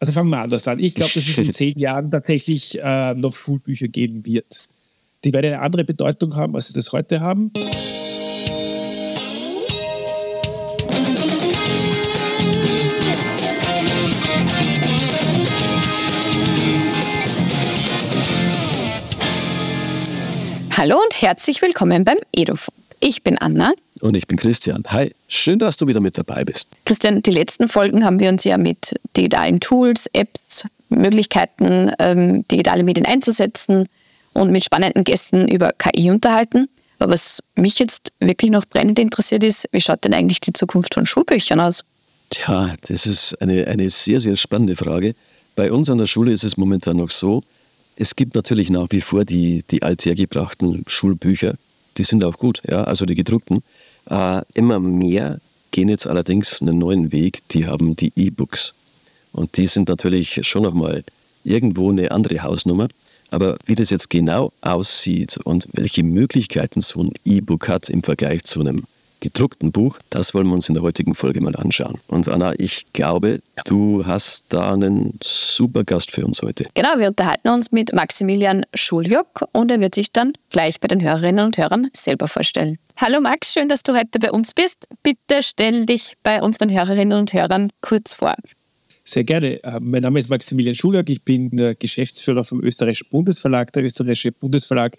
Also fangen wir anders an. Ich glaube, dass es in zehn Jahren tatsächlich äh, noch Schulbücher geben wird. Die werden eine andere Bedeutung haben, als sie das heute haben. Hallo und herzlich willkommen beim Edufunk. Ich bin Anna. Und ich bin Christian. Hi, schön, dass du wieder mit dabei bist. Christian, die letzten Folgen haben wir uns ja mit digitalen Tools, Apps, Möglichkeiten, ähm, digitale Medien einzusetzen und mit spannenden Gästen über KI unterhalten. Aber was mich jetzt wirklich noch brennend interessiert ist, wie schaut denn eigentlich die Zukunft von Schulbüchern aus? Tja, das ist eine, eine sehr, sehr spannende Frage. Bei uns an der Schule ist es momentan noch so, es gibt natürlich nach wie vor die, die althergebrachten Schulbücher, die sind auch gut, ja, also die gedruckten. Äh, immer mehr gehen jetzt allerdings einen neuen Weg, die haben die E-Books. Und die sind natürlich schon nochmal irgendwo eine andere Hausnummer. Aber wie das jetzt genau aussieht und welche Möglichkeiten so ein E-Book hat im Vergleich zu einem gedruckten Buch, das wollen wir uns in der heutigen Folge mal anschauen. Und Anna, ich glaube, du hast da einen super Gast für uns heute. Genau, wir unterhalten uns mit Maximilian Schuljock und er wird sich dann gleich bei den Hörerinnen und Hörern selber vorstellen. Hallo Max, schön, dass du heute bei uns bist. Bitte stell dich bei unseren Hörerinnen und Hörern kurz vor. Sehr gerne. Äh, mein Name ist Maximilian Schuljock. Ich bin Geschäftsführer vom Österreichischen Bundesverlag. Der Österreichische Bundesverlag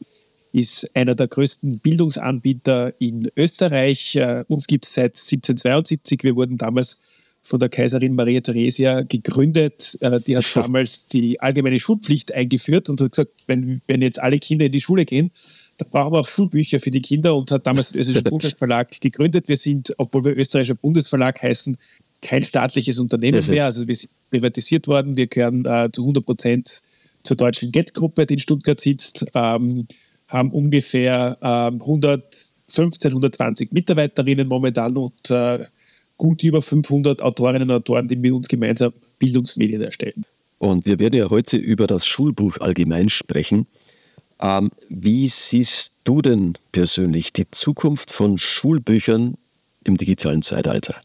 ist einer der größten Bildungsanbieter in Österreich. Äh, uns gibt es seit 1772. Wir wurden damals von der Kaiserin Maria Theresia gegründet. Äh, die hat damals die allgemeine Schulpflicht eingeführt und hat gesagt, wenn, wenn jetzt alle Kinder in die Schule gehen, dann brauchen wir auch Schulbücher für die Kinder und hat damals den österreichischen Bundesverlag gegründet. Wir sind, obwohl wir österreichischer Bundesverlag heißen, kein staatliches Unternehmen mehr. Also wir sind privatisiert worden. Wir gehören äh, zu 100 Prozent zur deutschen Get-Gruppe, die in Stuttgart sitzt. Ähm, haben ungefähr äh, 115, 120 Mitarbeiterinnen momentan und äh, gut über 500 Autorinnen und Autoren, die mit uns gemeinsam Bildungsmedien erstellen. Und wir werden ja heute über das Schulbuch allgemein sprechen. Ähm, wie siehst du denn persönlich die Zukunft von Schulbüchern im digitalen Zeitalter?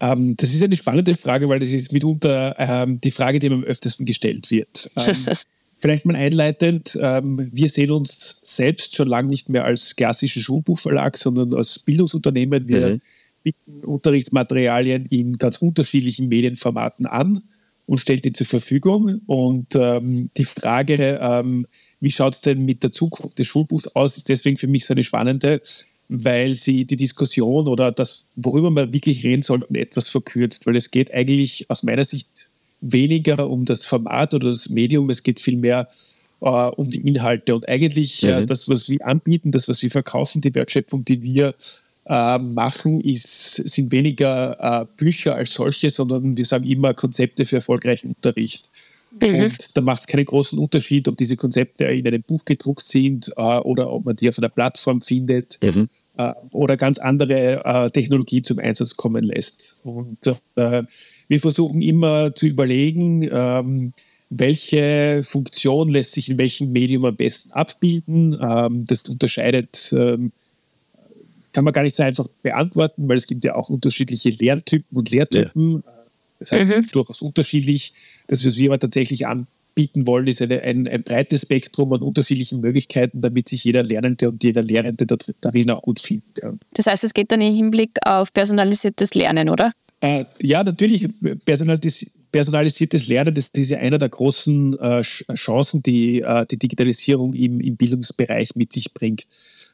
Ähm, das ist eine spannende Frage, weil das ist mitunter ähm, die Frage, die mir am öftesten gestellt wird. Vielleicht mal einleitend, ähm, wir sehen uns selbst schon lange nicht mehr als klassischen Schulbuchverlag, sondern als Bildungsunternehmen. Wir mhm. bieten Unterrichtsmaterialien in ganz unterschiedlichen Medienformaten an und stellen die zur Verfügung. Und ähm, die Frage, ähm, wie schaut es denn mit der Zukunft des Schulbuchs aus, ist deswegen für mich so eine spannende, weil sie die Diskussion oder das, worüber man wirklich reden sollte, etwas verkürzt, weil es geht eigentlich aus meiner Sicht weniger um das Format oder das Medium, es geht vielmehr äh, um die Inhalte. Und eigentlich äh, mhm. das, was wir anbieten, das, was wir verkaufen, die Wertschöpfung, die wir äh, machen, ist, sind weniger äh, Bücher als solche, sondern wir sagen immer Konzepte für erfolgreichen Unterricht. Mhm. Und da macht es keinen großen Unterschied, ob diese Konzepte in einem Buch gedruckt sind äh, oder ob man die auf einer Plattform findet. Mhm äh, oder ganz andere äh, Technologie zum Einsatz kommen lässt. Und äh, wir versuchen immer zu überlegen, ähm, welche Funktion lässt sich in welchem Medium am besten abbilden. Ähm, das unterscheidet, ähm, kann man gar nicht so einfach beantworten, weil es gibt ja auch unterschiedliche Lerntypen und Lehrtypen. Ja. Das heißt, es ist durchaus unterschiedlich. Das, was wir aber tatsächlich anbieten wollen, ist eine, ein, ein, breites Spektrum an unterschiedlichen Möglichkeiten, damit sich jeder Lernende und jeder Lehrende darin auch gut findet. Ja. Das heißt, es geht dann im Hinblick auf personalisiertes Lernen, oder? Äh, ja, natürlich, personalis personalisiertes Lernen, das ist ja einer der großen äh, Chancen, die äh, die Digitalisierung im, im Bildungsbereich mit sich bringt.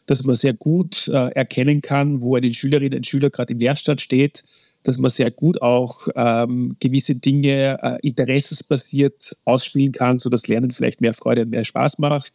Dass man sehr gut äh, erkennen kann, wo eine Schülerin, ein Schüler gerade im Lernstand steht, dass man sehr gut auch ähm, gewisse Dinge äh, interessensbasiert ausspielen kann, sodass Lernen vielleicht mehr Freude und mehr Spaß macht.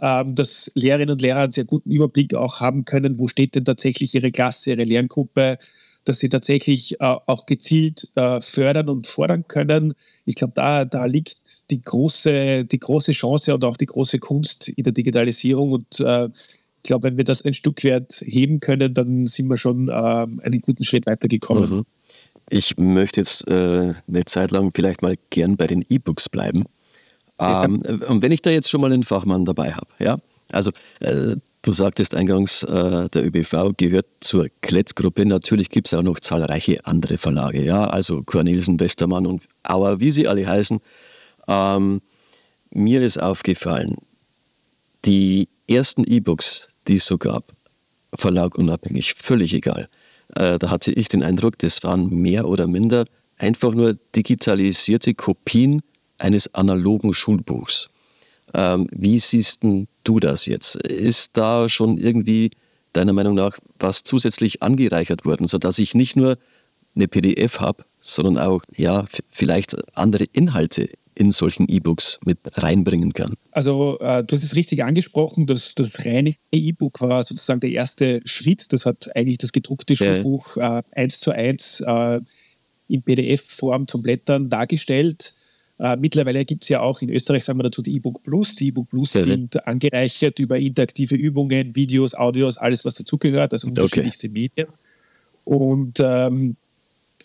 Ähm, dass Lehrerinnen und Lehrer einen sehr guten Überblick auch haben können, wo steht denn tatsächlich ihre Klasse, ihre Lerngruppe, dass sie tatsächlich äh, auch gezielt äh, fördern und fordern können. Ich glaube, da, da liegt die große, die große Chance und auch die große Kunst in der Digitalisierung. Und äh, ich glaube, wenn wir das ein Stück weit heben können, dann sind wir schon ähm, einen guten Schritt weitergekommen. Mhm. Ich möchte jetzt äh, eine Zeit lang vielleicht mal gern bei den E-Books bleiben. Ähm, ja. Und wenn ich da jetzt schon mal einen Fachmann dabei habe, ja, also äh, Du sagtest eingangs, äh, der ÖBV gehört zur Klettgruppe. Natürlich gibt es auch noch zahlreiche andere Verlage, ja, also Cornelsen, Westermann und Auer, wie sie alle heißen. Ähm, mir ist aufgefallen, die ersten E-Books, die es so gab, Verlag unabhängig, völlig egal. Äh, da hatte ich den Eindruck, das waren mehr oder minder einfach nur digitalisierte Kopien eines analogen Schulbuchs. Ähm, wie siehst du das jetzt? Ist da schon irgendwie deiner Meinung nach was zusätzlich angereichert worden, sodass ich nicht nur eine PDF habe, sondern auch ja vielleicht andere Inhalte in solchen E-Books mit reinbringen kann. Also äh, du hast es richtig angesprochen, dass das reine E-Book war sozusagen der erste Schritt. Das hat eigentlich das gedruckte Schulbuch äh, eins zu eins äh, in PDF-Form zum Blättern dargestellt. Äh, mittlerweile gibt es ja auch in Österreich, sagen wir dazu, die E-Book Plus. Die E-Book Plus ja, sind angereichert über interaktive Übungen, Videos, Audios, alles, was dazugehört, also unterschiedlichste okay. Medien. Und ähm,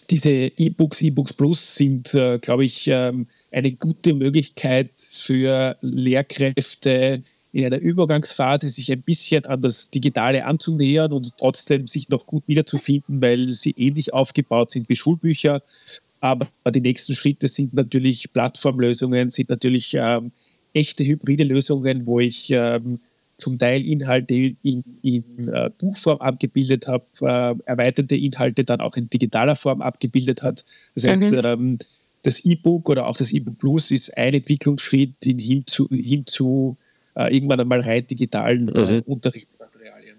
diese E-Books, E-Books Plus sind, äh, glaube ich, ähm, eine gute Möglichkeit für Lehrkräfte in einer Übergangsphase sich ein bisschen an das Digitale anzunähern und trotzdem sich noch gut wiederzufinden, weil sie ähnlich aufgebaut sind wie Schulbücher. Aber die nächsten Schritte sind natürlich Plattformlösungen, sind natürlich ähm, echte hybride Lösungen, wo ich ähm, zum Teil Inhalte in, in äh, Buchform abgebildet habe, äh, erweiterte Inhalte dann auch in digitaler Form abgebildet hat. Das heißt, mhm. ähm, das E-Book oder auch das E-Book Plus ist ein Entwicklungsschritt hin zu, hin zu äh, irgendwann einmal rein digitalen äh, mhm. Unterrichtsmaterialien.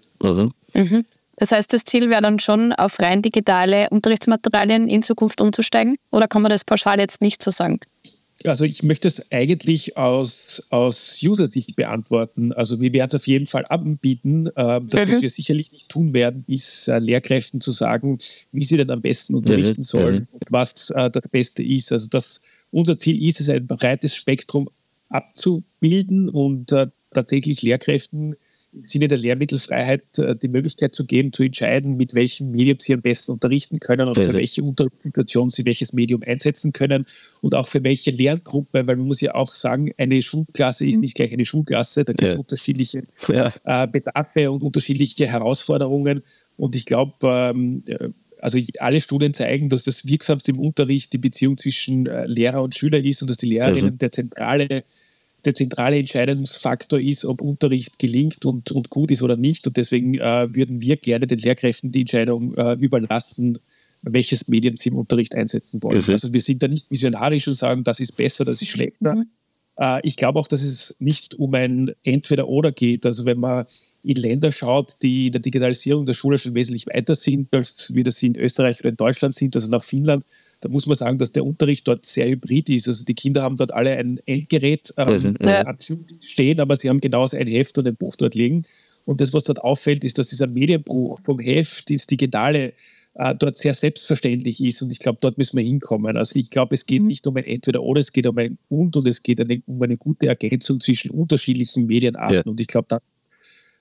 Mhm. Das heißt, das Ziel wäre dann schon, auf rein digitale Unterrichtsmaterialien in Zukunft umzusteigen? Oder kann man das pauschal jetzt nicht so sagen? Also ich möchte es eigentlich aus, aus User-Sicht beantworten. Also wir werden es auf jeden Fall anbieten. Äh, das, mhm. was wir sicherlich nicht tun werden, ist äh, Lehrkräften zu sagen, wie sie denn am besten unterrichten mhm. sollen und was äh, das Beste ist. Also das, unser Ziel ist es, ein breites Spektrum abzubilden und äh, tatsächlich Lehrkräften im Sinne der Lehrmittelfreiheit äh, die Möglichkeit zu geben, zu entscheiden, mit welchem Medium sie am besten unterrichten können und für welche Unterrichtssituation sie welches Medium einsetzen können und auch für welche Lerngruppe, weil man muss ja auch sagen, eine Schulklasse ist nicht gleich eine Schulklasse, da gibt es ja. unterschiedliche ja. Äh, Bedarfe und unterschiedliche Herausforderungen und ich glaube, ähm, äh, also alle Studien zeigen, dass das wirksamste im Unterricht die Beziehung zwischen Lehrer und Schüler ist und dass die Lehrerinnen also. der zentrale der zentrale Entscheidungsfaktor ist, ob Unterricht gelingt und, und gut ist oder nicht. Und deswegen äh, würden wir gerne den Lehrkräften die Entscheidung äh, überlassen, welches Medien sie im Unterricht einsetzen wollen. Mhm. Also wir sind da nicht visionarisch und sagen, das ist besser, das ist schlechter. Mhm. Äh, ich glaube auch, dass es nicht um ein Entweder-Oder geht. Also wenn man in Länder schaut, die in der Digitalisierung der Schule schon wesentlich weiter sind, als wir das in Österreich oder in Deutschland sind, also nach Finnland, da muss man sagen, dass der Unterricht dort sehr hybrid ist. Also die Kinder haben dort alle ein Endgerät ähm, ja. stehen, aber sie haben genauso ein Heft und ein Buch dort liegen. Und das, was dort auffällt, ist, dass dieser Medienbruch vom Heft ins Digitale äh, dort sehr selbstverständlich ist. Und ich glaube, dort müssen wir hinkommen. Also ich glaube, es geht mhm. nicht um ein Entweder-Oder, es geht um ein Und und es geht eine, um eine gute Ergänzung zwischen unterschiedlichen Medienarten. Ja. Und ich glaube, das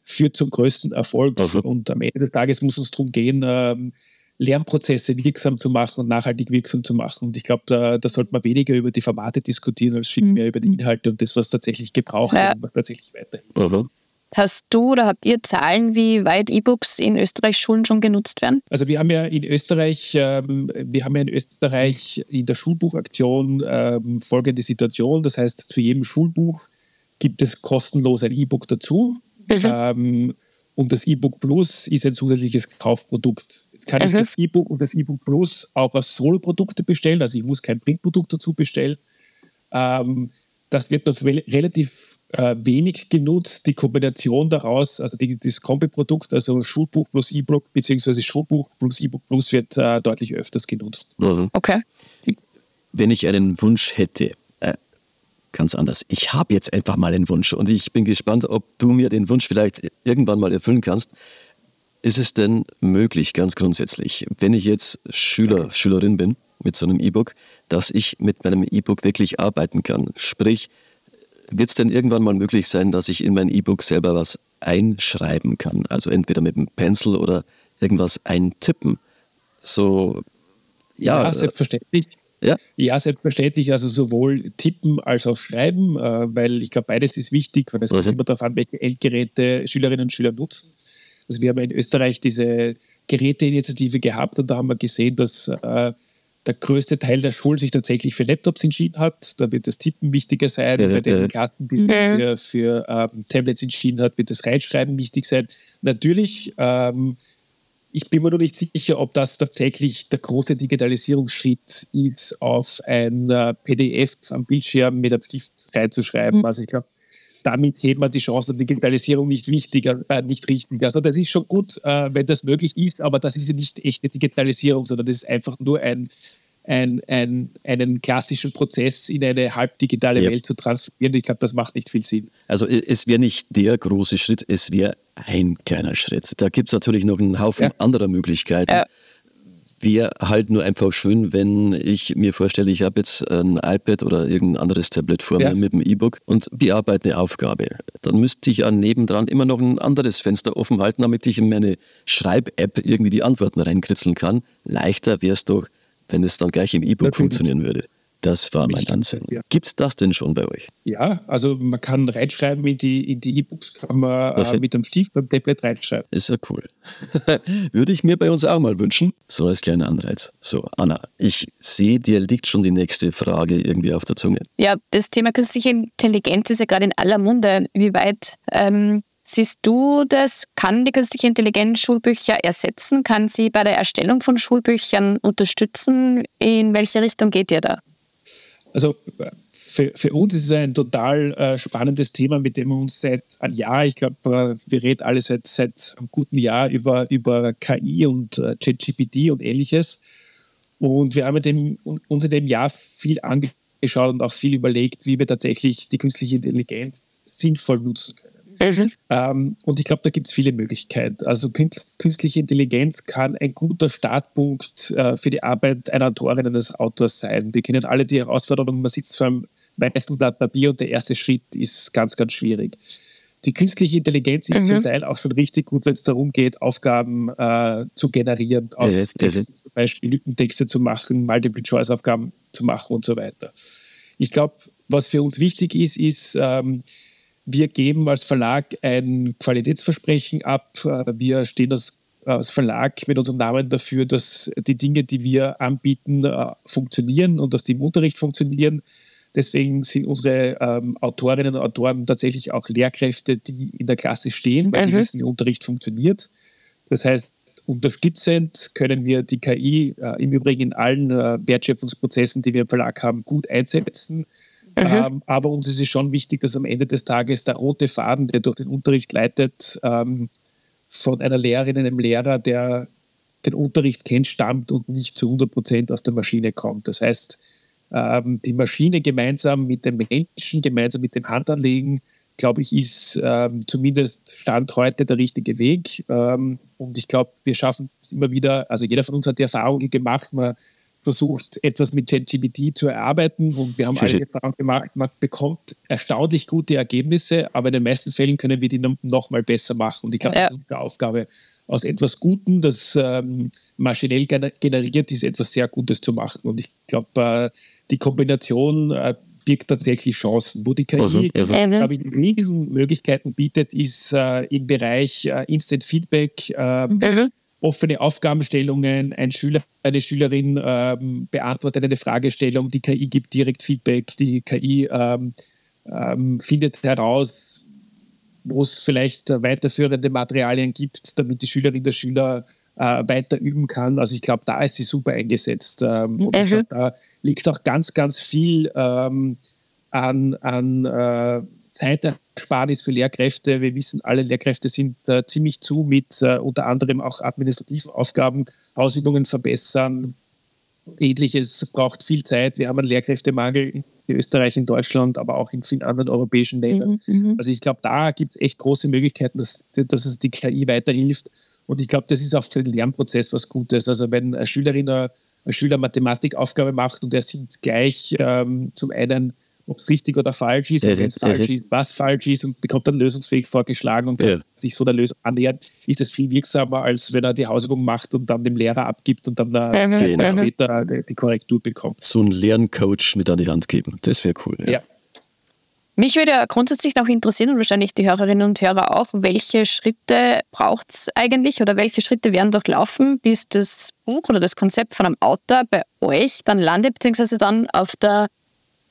führt zum größten Erfolg. Also. Und am Ende des Tages muss es darum gehen, ähm, Lernprozesse wirksam zu machen und nachhaltig wirksam zu machen. Und ich glaube, da, da sollte man weniger über die Formate diskutieren, als viel mhm. mehr über die Inhalte und das, was tatsächlich gebraucht wird und was tatsächlich weiterhilft. Mhm. Hast du oder habt ihr Zahlen, wie weit E-Books in Österreich Schulen schon genutzt werden? Also wir haben ja in Österreich, ähm, wir haben ja in Österreich in der Schulbuchaktion ähm, folgende Situation. Das heißt, zu jedem Schulbuch gibt es kostenlos ein E-Book dazu. Mhm. Ähm, und das E-Book Plus ist ein zusätzliches Kaufprodukt kann ich das E-Book und das E-Book Plus auch als Solo-Produkte bestellen. Also ich muss kein Printprodukt dazu bestellen. Ähm, das wird noch relativ äh, wenig genutzt. Die Kombination daraus, also die, das Kombi-Produkt, also Schulbuch plus E-Book beziehungsweise Schulbuch plus E-Book Plus wird äh, deutlich öfters genutzt. Mhm. Okay. Wenn ich einen Wunsch hätte, äh, ganz anders. Ich habe jetzt einfach mal einen Wunsch und ich bin gespannt, ob du mir den Wunsch vielleicht irgendwann mal erfüllen kannst. Ist es denn möglich, ganz grundsätzlich, wenn ich jetzt Schüler, Schülerin bin mit so einem E-Book, dass ich mit meinem E-Book wirklich arbeiten kann? Sprich, wird es denn irgendwann mal möglich sein, dass ich in mein E-Book selber was einschreiben kann? Also entweder mit einem Pencil oder irgendwas eintippen. So, ja. ja selbstverständlich. Ja? ja, selbstverständlich. Also sowohl tippen als auch schreiben, äh, weil ich glaube, beides ist wichtig, weil es kommt immer darauf an, welche Endgeräte Schülerinnen und Schüler nutzen. Also wir haben in Österreich diese Geräteinitiative gehabt und da haben wir gesehen, dass äh, der größte Teil der Schulen sich tatsächlich für Laptops entschieden hat. Da wird das Tippen wichtiger sein. Ja, bei den Klassen, die für, für ähm, Tablets entschieden hat, wird das Reinschreiben wichtig sein. Natürlich ähm, ich bin mir noch nicht sicher, ob das tatsächlich der große Digitalisierungsschritt ist, auf ein äh, PDF am Bildschirm mit einem Stift reinzuschreiben. Mhm. Also ich glaube, damit heben wir die Chance der Digitalisierung nicht wichtiger, äh, nicht richtig. Also das ist schon gut, äh, wenn das möglich ist, aber das ist ja nicht echte Digitalisierung, sondern das ist einfach nur ein ein, ein, einen klassischen Prozess in eine halbdigitale ja. Welt zu transformieren. Ich glaube, das macht nicht viel Sinn. Also es wäre nicht der große Schritt, es wäre ein kleiner Schritt. Da gibt es natürlich noch einen Haufen ja. anderer Möglichkeiten. Ja. Wäre halt nur einfach schön, wenn ich mir vorstelle, ich habe jetzt ein iPad oder irgendein anderes Tablet vor mir mit einem E-Book und bearbeite eine Aufgabe. Dann müsste ich ja nebendran immer noch ein anderes Fenster offen halten, damit ich in meine Schreib-App irgendwie die Antworten reinkritzeln kann. Leichter wäre es doch, wenn es dann gleich im E-Book funktionieren würde. Das war mein Ansinnen. Ja. Gibt es das denn schon bei euch? Ja, also man kann reinschreiben in die in die E-Books, kann man äh, mit dem Stift beim Tablet reinschreiben. Ist ja cool. Würde ich mir bei uns auch mal wünschen. So als kleiner Anreiz. So, Anna, ich sehe, dir liegt schon die nächste Frage irgendwie auf der Zunge. Ja, das Thema künstliche Intelligenz ist ja gerade in aller Munde. Wie weit ähm, Siehst du das? Kann die künstliche Intelligenz Schulbücher ersetzen? Kann sie bei der Erstellung von Schulbüchern unterstützen? In welche Richtung geht ihr da? Also für, für uns ist es ein total äh, spannendes Thema, mit dem wir uns seit einem Jahr, ich glaube, äh, wir reden alle seit, seit einem guten Jahr über, über KI und äh, ChatGPT und ähnliches. Und wir haben dem, uns in dem Jahr viel angeschaut und auch viel überlegt, wie wir tatsächlich die künstliche Intelligenz sinnvoll nutzen können. Mhm. Ähm, und ich glaube, da gibt es viele Möglichkeiten. Also künstliche Intelligenz kann ein guter Startpunkt äh, für die Arbeit einer Autorin, eines Autors sein. Wir kennen alle die Herausforderungen, man sitzt vor einem weißen Blatt Papier und der erste Schritt ist ganz, ganz schwierig. Die künstliche Intelligenz ist mhm. zum Teil auch schon richtig gut, wenn es darum geht, Aufgaben äh, zu generieren, aus ja, Texten, zum Beispiel Lückentexte zu machen, Multiple-Choice-Aufgaben zu machen und so weiter. Ich glaube, was für uns wichtig ist, ist, ähm, wir geben als Verlag ein Qualitätsversprechen ab. Wir stehen als, Verlag mit unserem Namen dafür, dass die Dinge, die wir anbieten, äh, funktionieren und dass die im Unterricht funktionieren. Deswegen sind unsere ähm, Autorinnen und Autoren tatsächlich auch Lehrkräfte, die in der Klasse stehen, weil mhm. die wissen, wie Unterricht funktioniert. Das heißt, unterstützend können wir die KI äh, im Übrigen in allen äh, Wertschöpfungsprozessen, die wir im Verlag haben, gut einsetzen. Mhm. Ähm, aber uns ist es schon wichtig, dass am Ende des Tages der rote Faden, der durch den Unterricht leitet, ähm, von einer Lehrerin, einem Lehrer, der den Unterricht kennt, stammt und nicht zu 100 Prozent aus der Maschine kommt. Das heißt, ähm, die Maschine gemeinsam mit dem Menschen, gemeinsam mit dem Handanlegen, glaube ich, ist ähm, zumindest Stand heute der richtige Weg. Ähm, und ich glaube, wir schaffen immer wieder, also jeder von uns hat die Erfahrung gemacht, man versucht, etwas mit ChatGPT zu erarbeiten und wir haben alle Erfahrung gemacht, man bekommt erstaunlich gute Ergebnisse, aber in den meisten Fällen können wir die noch mal besser machen. Und ich glaube, ja. das ist unsere Aufgabe, aus etwas Gutem, das ähm, maschinell generiert ist, etwas sehr Gutes zu machen. Und ich glaube, äh, die Kombination äh, birgt tatsächlich Chancen. Wo die KI, also, also. glaube ich, riesen Möglichkeiten bietet, ist äh, im Bereich äh, Instant Feedback, äh, mhm offene Aufgabenstellungen, ein Schüler, eine Schülerin ähm, beantwortet eine Fragestellung, die KI gibt direkt Feedback, die KI ähm, ähm, findet heraus, wo es vielleicht weiterführende Materialien gibt, damit die Schülerin der Schüler äh, weiter üben kann. Also ich glaube, da ist sie super eingesetzt. Ähm, und ich glaube, da liegt auch ganz, ganz viel ähm, an, an äh, Zeitersparnis für Lehrkräfte. Wir wissen, alle Lehrkräfte sind äh, ziemlich zu mit äh, unter anderem auch administrativen Aufgaben, Ausübungen verbessern. Ähnliches braucht viel Zeit. Wir haben einen Lehrkräftemangel in Österreich, in Deutschland, aber auch in vielen anderen europäischen Ländern. Mhm, mhm. also ich glaube, da gibt es echt große Möglichkeiten, dass, dass es die KI weiterhilft. Und ich glaube, das ist auch für den Lernprozess was Gutes. Also wenn eine Schülerin, ein Schüler Mathematikaufgabe macht und er sieht gleich ähm, zum einen ob es richtig oder falsch ist, wenn es falsch ist, was falsch ist und bekommt dann lösungsfähig vorgeschlagen und kann sich so der Lösung annähern, ist das viel wirksamer, als wenn er die Hausübung macht und dann dem Lehrer abgibt und dann da genau. später die Korrektur bekommt. So einen Lerncoach mit an die Hand geben, das wäre cool. ja. Mich würde ja grundsätzlich noch interessieren und wahrscheinlich die Hörerinnen und Hörer auch, welche Schritte braucht es eigentlich oder welche Schritte werden durchlaufen, bis das Buch oder das Konzept von einem Autor bei euch dann landet, beziehungsweise dann auf der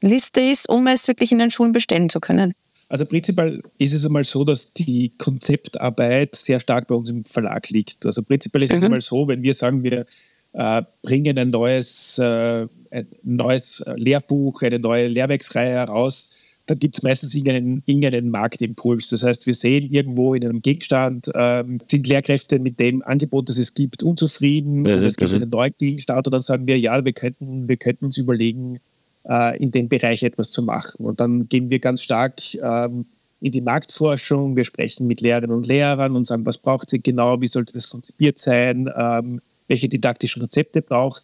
Liste ist, um es wirklich in den Schulen bestellen zu können? Also prinzipiell ist es einmal so, dass die Konzeptarbeit sehr stark bei uns im Verlag liegt. Also prinzipiell ist mhm. es einmal so, wenn wir sagen, wir äh, bringen ein neues, äh, ein neues Lehrbuch, eine neue Lehrwerksreihe heraus, dann gibt es meistens irgendeinen, irgendeinen Marktimpuls. Das heißt, wir sehen irgendwo in einem Gegenstand, ähm, sind Lehrkräfte mit dem Angebot, das es gibt, unzufrieden ja, oder es gibt einen neuen Gegenstand und dann sagen wir, ja, wir könnten, wir könnten uns überlegen, äh, in dem Bereich etwas zu machen. Und dann gehen wir ganz stark ähm, in die Marktforschung, wir sprechen mit Lehrerinnen und Lehrern und sagen, was braucht sie genau, wie sollte das konzipiert sein, ähm, welche didaktischen Konzepte braucht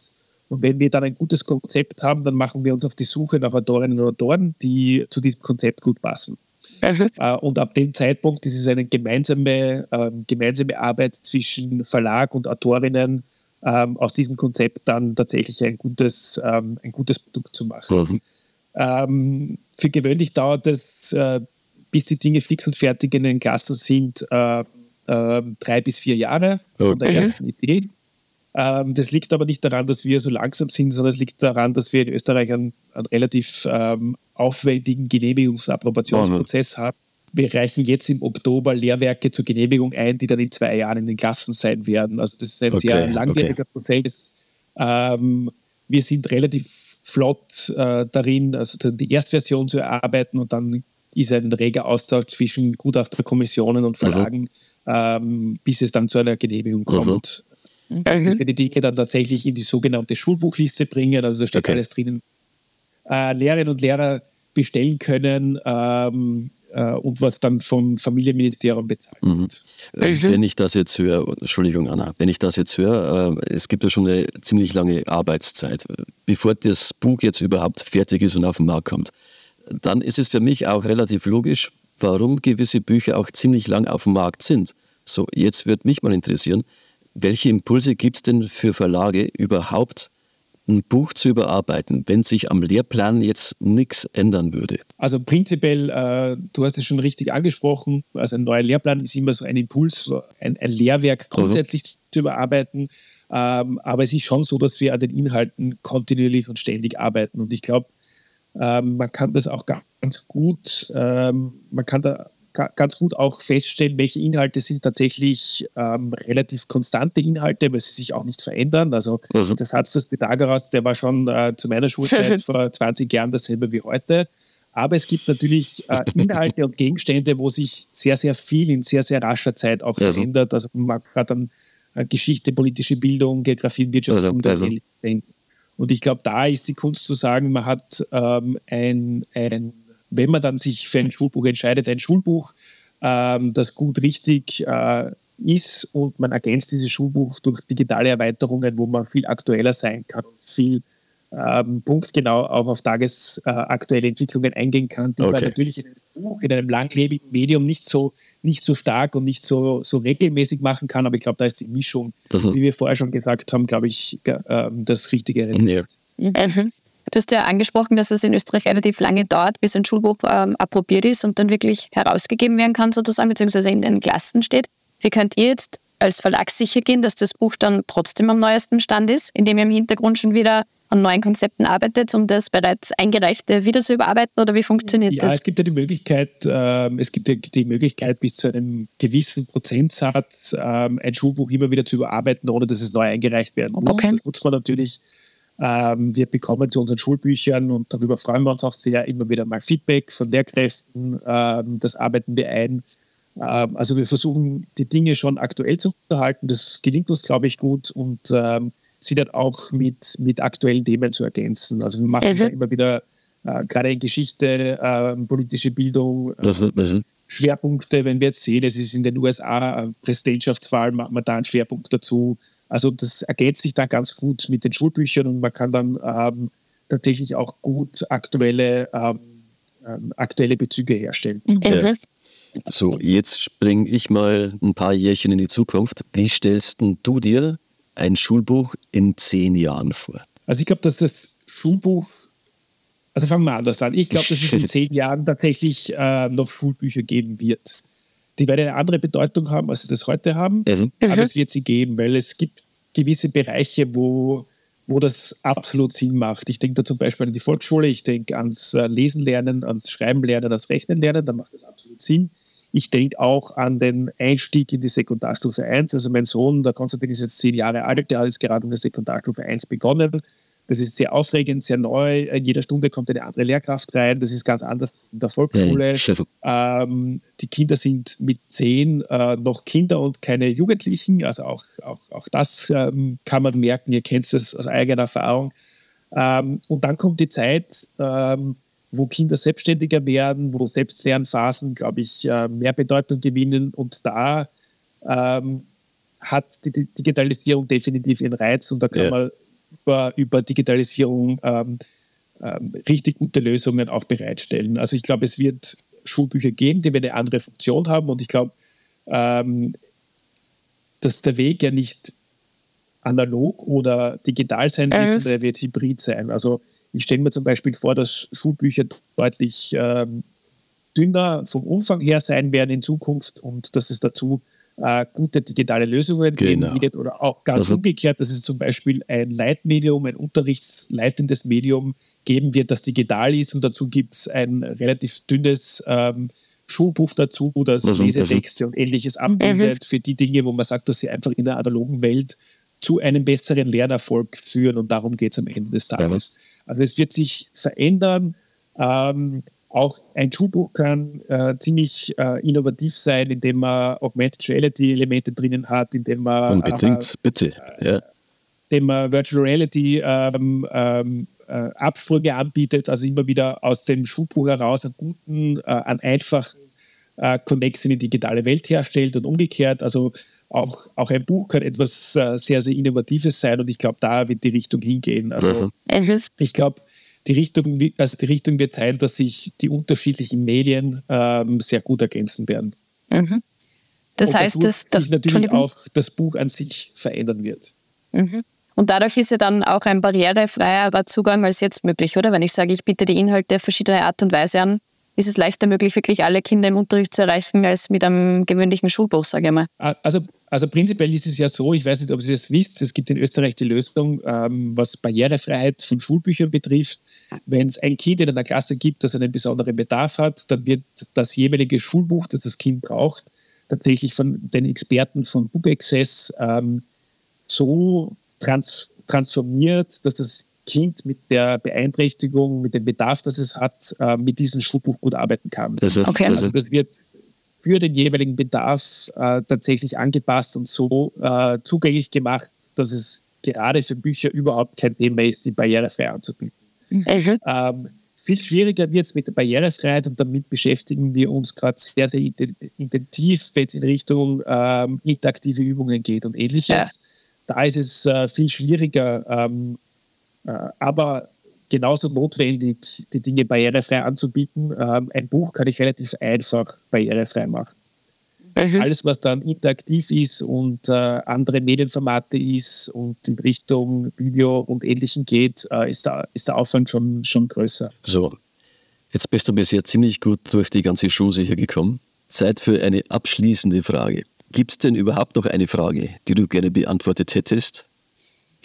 und wenn wir dann ein gutes Konzept haben, dann machen wir uns auf die Suche nach Autorinnen und Autoren, die zu diesem Konzept gut passen. Mhm. Und ab dem Zeitpunkt ist es eine gemeinsame, ähm, gemeinsame Arbeit zwischen Verlag und Autorinnen, ähm, aus diesem Konzept dann tatsächlich ein gutes, ähm, ein gutes Produkt zu machen. Mhm. Ähm, für gewöhnlich dauert es, äh, bis die Dinge fix und fertig in den Klassen sind, äh, äh, drei bis vier Jahre okay. von der ersten Idee. Ähm, das liegt aber nicht daran, dass wir so langsam sind, sondern es liegt daran, dass wir in Österreich einen, einen relativ ähm, aufwendigen Genehmigungsapprobationsprozess haben. Wir reichen jetzt im Oktober Lehrwerke zur Genehmigung ein, die dann in zwei Jahren in den Klassen sein werden. Also das ist ein okay, sehr langwieriger okay. Prozess. Ähm, wir sind relativ flott äh, darin, also die Erstversion zu erarbeiten und dann ist ein reger Austausch zwischen Gutachterkommissionen und mhm. Verlagen, ähm, bis es dann zu einer Genehmigung mhm. kommt. Mhm. dass wir die Dinge dann tatsächlich in die sogenannte Schulbuchliste bringen. Also da steht okay. alles drinnen. Äh, Lehrerinnen und Lehrer bestellen können ähm, äh, und was dann vom Familienministerium bezahlt mhm. wird. Äh, wenn ich das jetzt höre, Entschuldigung Anna, wenn ich das jetzt höre, äh, es gibt ja schon eine ziemlich lange Arbeitszeit, bevor das Buch jetzt überhaupt fertig ist und auf den Markt kommt. Dann ist es für mich auch relativ logisch, warum gewisse Bücher auch ziemlich lang auf dem Markt sind. So, jetzt würde mich mal interessieren, welche Impulse gibt es denn für Verlage überhaupt, ein Buch zu überarbeiten, wenn sich am Lehrplan jetzt nichts ändern würde? Also prinzipiell, äh, du hast es schon richtig angesprochen, also ein neuer Lehrplan ist immer so ein Impuls, ein, ein Lehrwerk grundsätzlich mhm. zu überarbeiten. Ähm, aber es ist schon so, dass wir an den Inhalten kontinuierlich und ständig arbeiten. Und ich glaube, ähm, man kann das auch ganz gut, ähm, man kann da ganz gut auch feststellen, welche Inhalte sind tatsächlich ähm, relativ konstante Inhalte, weil sie sich auch nicht verändern. Also mhm. der Satz des Pythagoras, der war schon äh, zu meiner Schulzeit vor 20 Jahren dasselbe wie heute. Aber es gibt natürlich äh, Inhalte und Gegenstände, wo sich sehr, sehr viel in sehr, sehr rascher Zeit auch mhm. verändert. Also man hat dann äh, Geschichte, politische Bildung, Geografie, Wirtschaft also, und also. Und ich glaube, da ist die Kunst zu sagen, man hat ähm, ein, ein wenn man dann sich für ein Schulbuch entscheidet, ein Schulbuch, ähm, das gut richtig äh, ist und man ergänzt dieses Schulbuch durch digitale Erweiterungen, wo man viel aktueller sein kann und viel ähm, punktgenau auch auf tagesaktuelle äh, Entwicklungen eingehen kann, die okay. man natürlich in einem Buch, in einem langlebigen Medium nicht so, nicht so stark und nicht so, so regelmäßig machen kann. Aber ich glaube, da ist die Mischung, mhm. wie wir vorher schon gesagt haben, glaube ich, äh, das richtige Rezept. Ja. Mhm. Du hast ja angesprochen, dass es in Österreich relativ lange dauert, bis ein Schulbuch ähm, approbiert ist und dann wirklich herausgegeben werden kann, sozusagen, beziehungsweise in den Klassen steht. Wie könnt ihr jetzt als Verlag sicher gehen, dass das Buch dann trotzdem am neuesten Stand ist, indem ihr im Hintergrund schon wieder an neuen Konzepten arbeitet, um das bereits eingereichte wieder zu überarbeiten oder wie funktioniert ja, das? Ja, es gibt ja die Möglichkeit, äh, es gibt ja die Möglichkeit, bis zu einem gewissen Prozentsatz äh, ein Schulbuch immer wieder zu überarbeiten, ohne dass es neu eingereicht werden muss. Okay. Das nutzt man natürlich ähm, wir bekommen zu unseren Schulbüchern und darüber freuen wir uns auch sehr immer wieder mal Feedback von Lehrkräften. Ähm, das arbeiten wir ein. Ähm, also wir versuchen die Dinge schon aktuell zu unterhalten. Das gelingt uns, glaube ich, gut und ähm, sie dann auch mit, mit aktuellen Themen zu ergänzen. Also wir machen ja immer wieder äh, gerade in Geschichte, äh, politische Bildung, äh, Schwerpunkte, wenn wir jetzt sehen, es ist in den USA Präsidentschaftswahl, machen wir da einen Schwerpunkt dazu. Also das ergänzt sich dann ganz gut mit den Schulbüchern und man kann dann ähm, tatsächlich auch gut aktuelle ähm, ähm, aktuelle Bezüge herstellen. Mhm. Ja. So, jetzt springe ich mal ein paar Jährchen in die Zukunft. Wie stellst du dir ein Schulbuch in zehn Jahren vor? Also ich glaube, dass das Schulbuch, also fangen wir anders an. Ich glaube, dass es in zehn Jahren tatsächlich äh, noch Schulbücher geben wird. Die werden eine andere Bedeutung haben, als sie das heute haben, Mhm. aber es wird sie geben, weil es gibt gewisse Bereiche, wo, wo das absolut Sinn macht. Ich denke da zum Beispiel an die Volksschule, ich denke ans äh, Lesen lernen, ans Schreiben lernen, ans Rechnen lernen, da macht das absolut Sinn. Ich denke auch an den Einstieg in die Sekundarstufe 1. Also mein Sohn, der Konstantin ist jetzt zehn Jahre alt, der hat jetzt gerade in der Sekundarstufe 1 begonnen. Das ist sehr aufregend, sehr neu. In jeder Stunde kommt eine andere Lehrkraft rein. Das ist ganz anders in der Volksschule. Ähm, die Kinder sind mit zehn äh, noch Kinder und keine Jugendlichen. Also auch, auch, auch das ähm, kann man merken. Ihr kennt das aus eigener Erfahrung. Ähm, und dann kommt die Zeit, ähm, wo Kinder selbstständiger werden, wo Selbstlernphasen, glaube ich, äh, mehr Bedeutung gewinnen. Und da ähm, hat die die Digitalisierung definitiv ihren Reiz und da kann Ja. man über, über Digitalisierung ähm, ähm, richtig gute Lösungen auch bereitstellen. Also ich glaube, es wird Schulbücher geben, die eine andere Funktion haben und ich glaube, ähm, dass der Weg ja nicht analog oder digital sein wird, sondern er wird hybrid sein. Also ich stelle mir zum Beispiel vor, dass Schulbücher deutlich ähm, dünner vom Umfang her sein werden in Zukunft und dass es dazu äh, gute digitale Lösungen Genau. geben wird oder auch ganz Mhm. umgekehrt, dass es zum Beispiel ein Leitmedium, ein unterrichtsleitendes Medium geben wird, das digital ist und dazu gibt es ein relativ dünnes ähm, Schulbuch dazu, das Lesetexte und ähnliches abbildet für die Dinge, wo man sagt, dass sie einfach in der analogen Welt zu einem besseren Lernerfolg führen und darum geht es am Ende des Tages. Also es wird sich verändern. Ähm, auch ein Schulbuch kann äh, ziemlich äh, innovativ sein, indem man Augmented Reality Elemente drinnen hat, indem man, äh, Unbedingt, bitte. Ja. indem man Virtual Reality ähm, ähm, äh, Abfolge anbietet, also immer wieder aus dem Schulbuch heraus einen guten, äh, einen einfachen äh, Connex in die digitale Welt herstellt und umgekehrt. Also auch, auch ein Buch kann etwas äh, sehr, sehr Innovatives sein und ich glaube, da wird die Richtung hingehen. Also Mhm. ich glaube, die Richtung, also die Richtung wird sein, dass sich die unterschiedlichen Medien ähm, sehr gut ergänzen werden. Das Und heißt, dass sich natürlich auch das Buch an sich verändern wird. Und dadurch ist ja dann auch ein barrierefreierer Zugang als jetzt möglich, oder? Wenn ich sage, ich biete die Inhalte auf verschiedene Art und Weise an, ist es leichter möglich, wirklich alle Kinder im Unterricht zu erreichen, als mit einem gewöhnlichen Schulbuch, sage ich mal. Also, also prinzipiell ist es ja so, ich weiß nicht, ob Sie das wisst, es gibt in Österreich die Lösung, ähm, was Barrierefreiheit von Schulbüchern betrifft. Wenn es ein Kind in einer Klasse gibt, das einen besonderen Bedarf hat, dann wird das jeweilige Schulbuch, das das Kind braucht, tatsächlich von den Experten von Book Access ähm, so trans transformiert, dass das Kind mit der Beeinträchtigung, mit dem Bedarf, das es hat, äh, mit diesem Schulbuch gut arbeiten kann. Also, Okay. Also das wird für den jeweiligen Bedarf äh, tatsächlich angepasst und so äh, zugänglich gemacht, dass es gerade für Bücher überhaupt kein Thema ist, die barrierefrei anzubieten. Ähm, viel schwieriger wird es mit der Barrierefreiheit und damit beschäftigen wir uns gerade sehr, sehr inten- intensiv, wenn es in Richtung ähm, interaktive Übungen geht und ähnliches. Ja. Da ist es äh, viel schwieriger, ähm, äh, aber genauso notwendig, die Dinge barrierefrei anzubieten. Ähm, ein Buch kann ich relativ einfach barrierefrei machen. Alles, was dann interaktiv ist und äh, andere Medienformate ist und in Richtung Video und Ähnlichem geht, äh, ist, der, ist der Aufwand schon, schon größer. So, jetzt bist du bisher ziemlich gut durch die ganze Schulsicher gekommen. Zeit für eine abschließende Frage. Gibt es denn überhaupt noch eine Frage, die du gerne beantwortet hättest,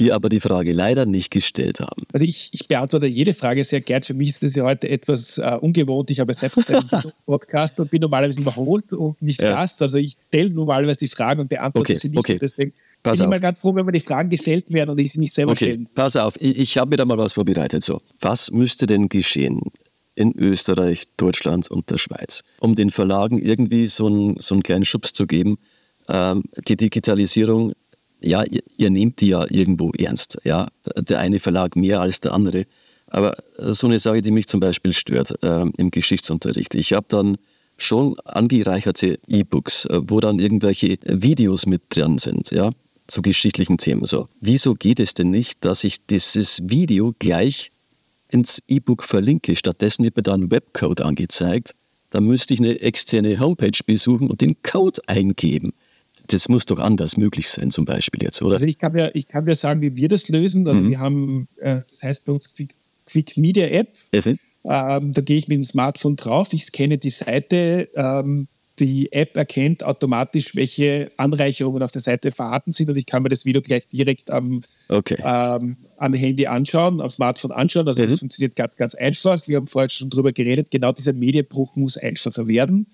wir aber die Frage leider nicht gestellt haben? Also ich, ich beantworte jede Frage sehr gern. Für mich ist das ja heute etwas äh, ungewohnt. Ich habe selbst einen Podcast und bin normalerweise überholt und nicht Ja. Gast. Also ich stelle normalerweise die Fragen und beantworte Okay, sie nicht. okay. Deswegen Pass bin ich mal ganz froh, wenn mir die Fragen gestellt werden und ich sie nicht selber Okay, stellen. pass auf, ich, ich habe mir da mal was vorbereitet. So, was müsste denn geschehen in Österreich, Deutschland und der Schweiz, um den Verlagen irgendwie so einen, so einen kleinen Schubs zu geben? Ähm, die Digitalisierung, ja, ihr, ihr nehmt die ja irgendwo ernst. Ja, der eine Verlag mehr als der andere. Aber äh, so eine Sache, die mich zum Beispiel stört ähm, im Geschichtsunterricht. Ich habe dann schon angereicherte E-Books, äh, wo dann irgendwelche Videos mit dran sind, ja, zu geschichtlichen Themen. So, wieso geht es denn nicht, dass ich dieses Video gleich ins E-Book verlinke, stattdessen wird mir da ein Webcode angezeigt, dann müsste ich eine externe Homepage besuchen und den Code eingeben. Das muss doch anders möglich sein, zum Beispiel jetzt, oder? Also ich kann ja, ich kann ja sagen, wie wir das lösen. Also mhm. wir haben, äh, das heißt bei uns Quick, Quick Media App. Mhm. Ähm, da gehe ich mit dem Smartphone drauf, ich scanne die Seite, ähm, die App erkennt automatisch, welche Anreicherungen auf der Seite vorhanden sind und ich kann mir das Video gleich direkt am, okay. ähm, am Handy anschauen, am Smartphone anschauen. Also das mhm. funktioniert ganz, ganz einfach. Wir haben vorher schon darüber geredet, genau dieser Medienbruch muss einfacher werden.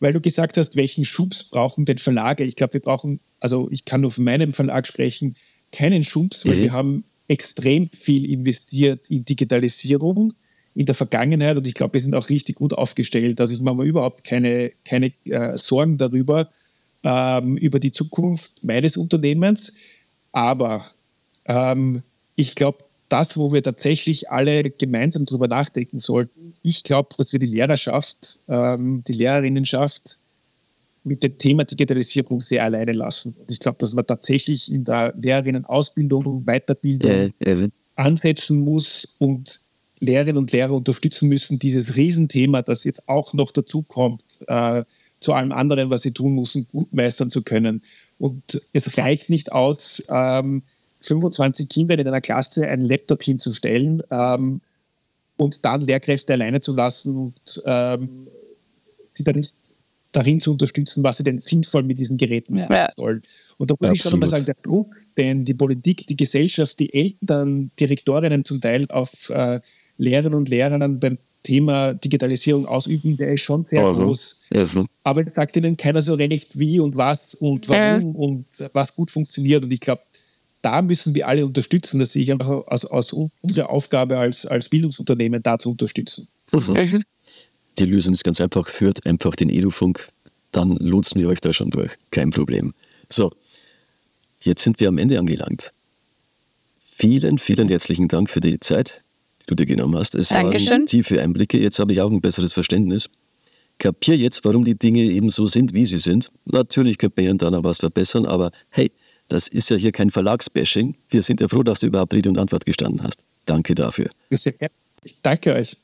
Weil du gesagt hast, welchen Schubs brauchen denn Verlage? Ich glaube, wir brauchen, also ich kann nur von meinem Verlag sprechen, keinen Schubs, weil mhm. wir haben extrem viel investiert in Digitalisierung in der Vergangenheit und ich glaube, wir sind auch richtig gut aufgestellt. Also ich mache mir überhaupt keine, keine äh, Sorgen darüber, ähm, über die Zukunft meines Unternehmens. Aber ähm, ich glaube, das, wo wir tatsächlich alle gemeinsam darüber nachdenken sollten, ich glaube, dass wir die Lehrerschaft, ähm, die Lehrerinnenschaft mit dem Thema Digitalisierung sehr alleine lassen. Und ich glaube, dass man tatsächlich in der Lehrerinnenausbildung, Weiterbildung äh, äh. ansetzen muss und Lehrerinnen und Lehrer unterstützen müssen, dieses Riesenthema, das jetzt auch noch dazu kommt, äh, zu allem anderen, was sie tun müssen, gut meistern zu können. Und es reicht nicht aus, ähm, 25 Kindern in einer Klasse einen Laptop hinzustellen ähm, und dann Lehrkräfte alleine zu lassen und ähm, sie dann nicht darin zu unterstützen, was sie denn sinnvoll mit diesen Geräten machen ja. sollen. Und da muss ich schon einmal sagen, der Druck, den die Politik, die Gesellschaft, die Eltern, Direktorinnen zum Teil auf äh, Lehrerinnen und Lehrern beim Thema Digitalisierung ausüben, der ist schon sehr also, groß. Also. Aber es sagt ihnen keiner so recht, wie und was und warum äh. und was gut funktioniert. Und ich glaube, da müssen wir alle unterstützen. Das sehe ich einfach als, als unsere Aufgabe als, als Bildungsunternehmen, da zu unterstützen. Mhm. Die Lösung ist ganz einfach, hört einfach den Edufunk, dann lotsen wir euch da schon durch. Kein Problem. So, jetzt sind wir am Ende angelangt. Vielen, vielen herzlichen Dank für die Zeit, du dir genommen hast. Es Dankeschön. waren tiefe Einblicke. Jetzt habe ich auch ein besseres Verständnis. Kapier jetzt, warum die Dinge eben so sind, wie sie sind. Natürlich könnte man hier und da noch was verbessern, aber hey, das ist ja hier kein Verlagsbashing. Wir sind ja froh, dass du überhaupt Rede und Antwort gestanden hast. Danke dafür. Ich danke euch.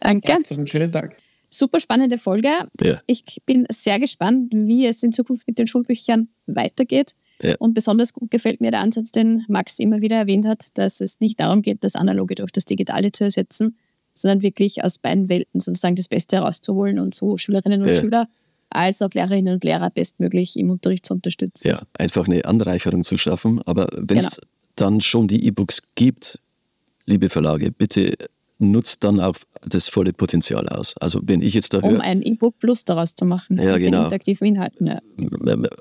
Danke. einen schönen Tag. Super spannende Folge. Ja. Ich bin sehr gespannt, wie es in Zukunft mit den Schulbüchern weitergeht. Ja. Und besonders gut gefällt mir der Ansatz, den Max immer wieder erwähnt hat, dass es nicht darum geht, das Analoge durch das Digitale zu ersetzen, sondern wirklich aus beiden Welten sozusagen das Beste herauszuholen und so Schülerinnen und ja. Schüler als auch Lehrerinnen und Lehrer bestmöglich im Unterricht zu unterstützen. Ja, einfach eine Anreicherung zu schaffen. Aber wenn es genau. dann schon die E-Books gibt, liebe Verlage, bitte nutzt dann auch das volle Potenzial aus. Also wenn ich jetzt da Um ein E-Book Plus daraus zu machen, ja, mit genau. den interaktiven Inhalten. Ja.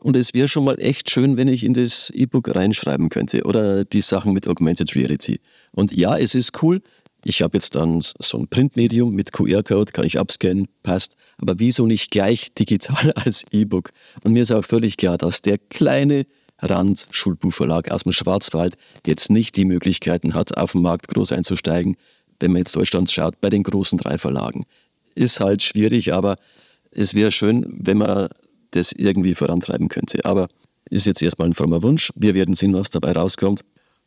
Und es wäre schon mal echt schön, wenn ich in das E-Book reinschreiben könnte oder die Sachen mit Augmented Reality. Und ja, es ist cool, ich habe jetzt dann so ein Printmedium mit QR-Code, kann ich abscannen, passt. Aber wieso nicht gleich digital als E-Book? Und mir ist auch völlig klar, dass der kleine Rand-Schulbuchverlag aus dem Schwarzwald jetzt nicht die Möglichkeiten hat, auf dem Markt groß einzusteigen, wenn man jetzt Deutschland schaut, bei den großen drei Verlagen. Ist halt schwierig, aber es wäre schön, wenn man das irgendwie vorantreiben könnte. Aber ist jetzt erstmal ein frommer Wunsch. Wir werden sehen, was dabei rauskommt.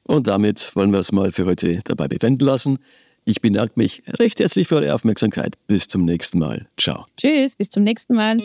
Und damit wollen wir es mal für heute dabei bewenden lassen. Ich bedanke mich recht herzlich für eure Aufmerksamkeit. Bis zum nächsten Mal. Ciao. Tschüss, bis zum nächsten Mal.